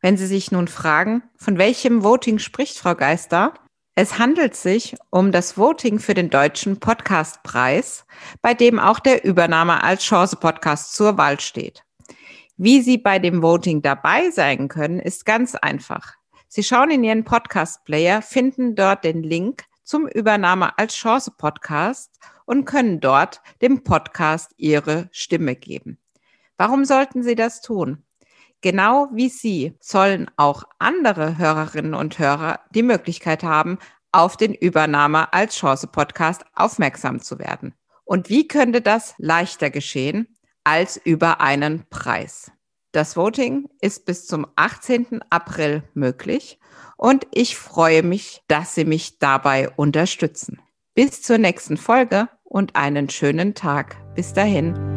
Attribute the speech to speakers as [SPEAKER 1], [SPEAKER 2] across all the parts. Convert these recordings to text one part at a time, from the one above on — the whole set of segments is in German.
[SPEAKER 1] Wenn Sie sich nun fragen, von welchem Voting spricht Frau Geister? Es handelt sich um das Voting für den Deutschen Podcastpreis, bei dem auch der Übernahme als Chance-Podcast zur Wahl steht. Wie Sie bei dem Voting dabei sein können, ist ganz einfach. Sie schauen in Ihren Podcast-Player, finden dort den Link zum Übernahme als Chance-Podcast und können dort dem Podcast Ihre Stimme geben. Warum sollten Sie das tun? Genau wie Sie sollen auch andere Hörerinnen und Hörer die Möglichkeit haben, auf den Übernahme als Chance Podcast aufmerksam zu werden. Und wie könnte das leichter geschehen als über einen Preis? Das Voting ist bis zum 18. April möglich und ich freue mich, dass Sie mich dabei unterstützen. Bis zur nächsten Folge und einen schönen Tag. Bis dahin.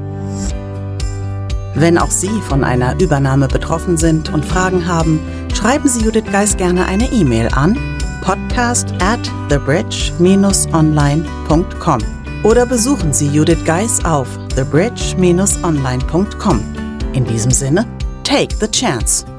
[SPEAKER 2] Wenn auch Sie von einer Übernahme betroffen sind und Fragen haben, schreiben Sie Judith Geis gerne eine E-Mail an podcast at thebridge-online.com oder besuchen Sie Judith Geis auf thebridge-online.com. In diesem Sinne, take the chance.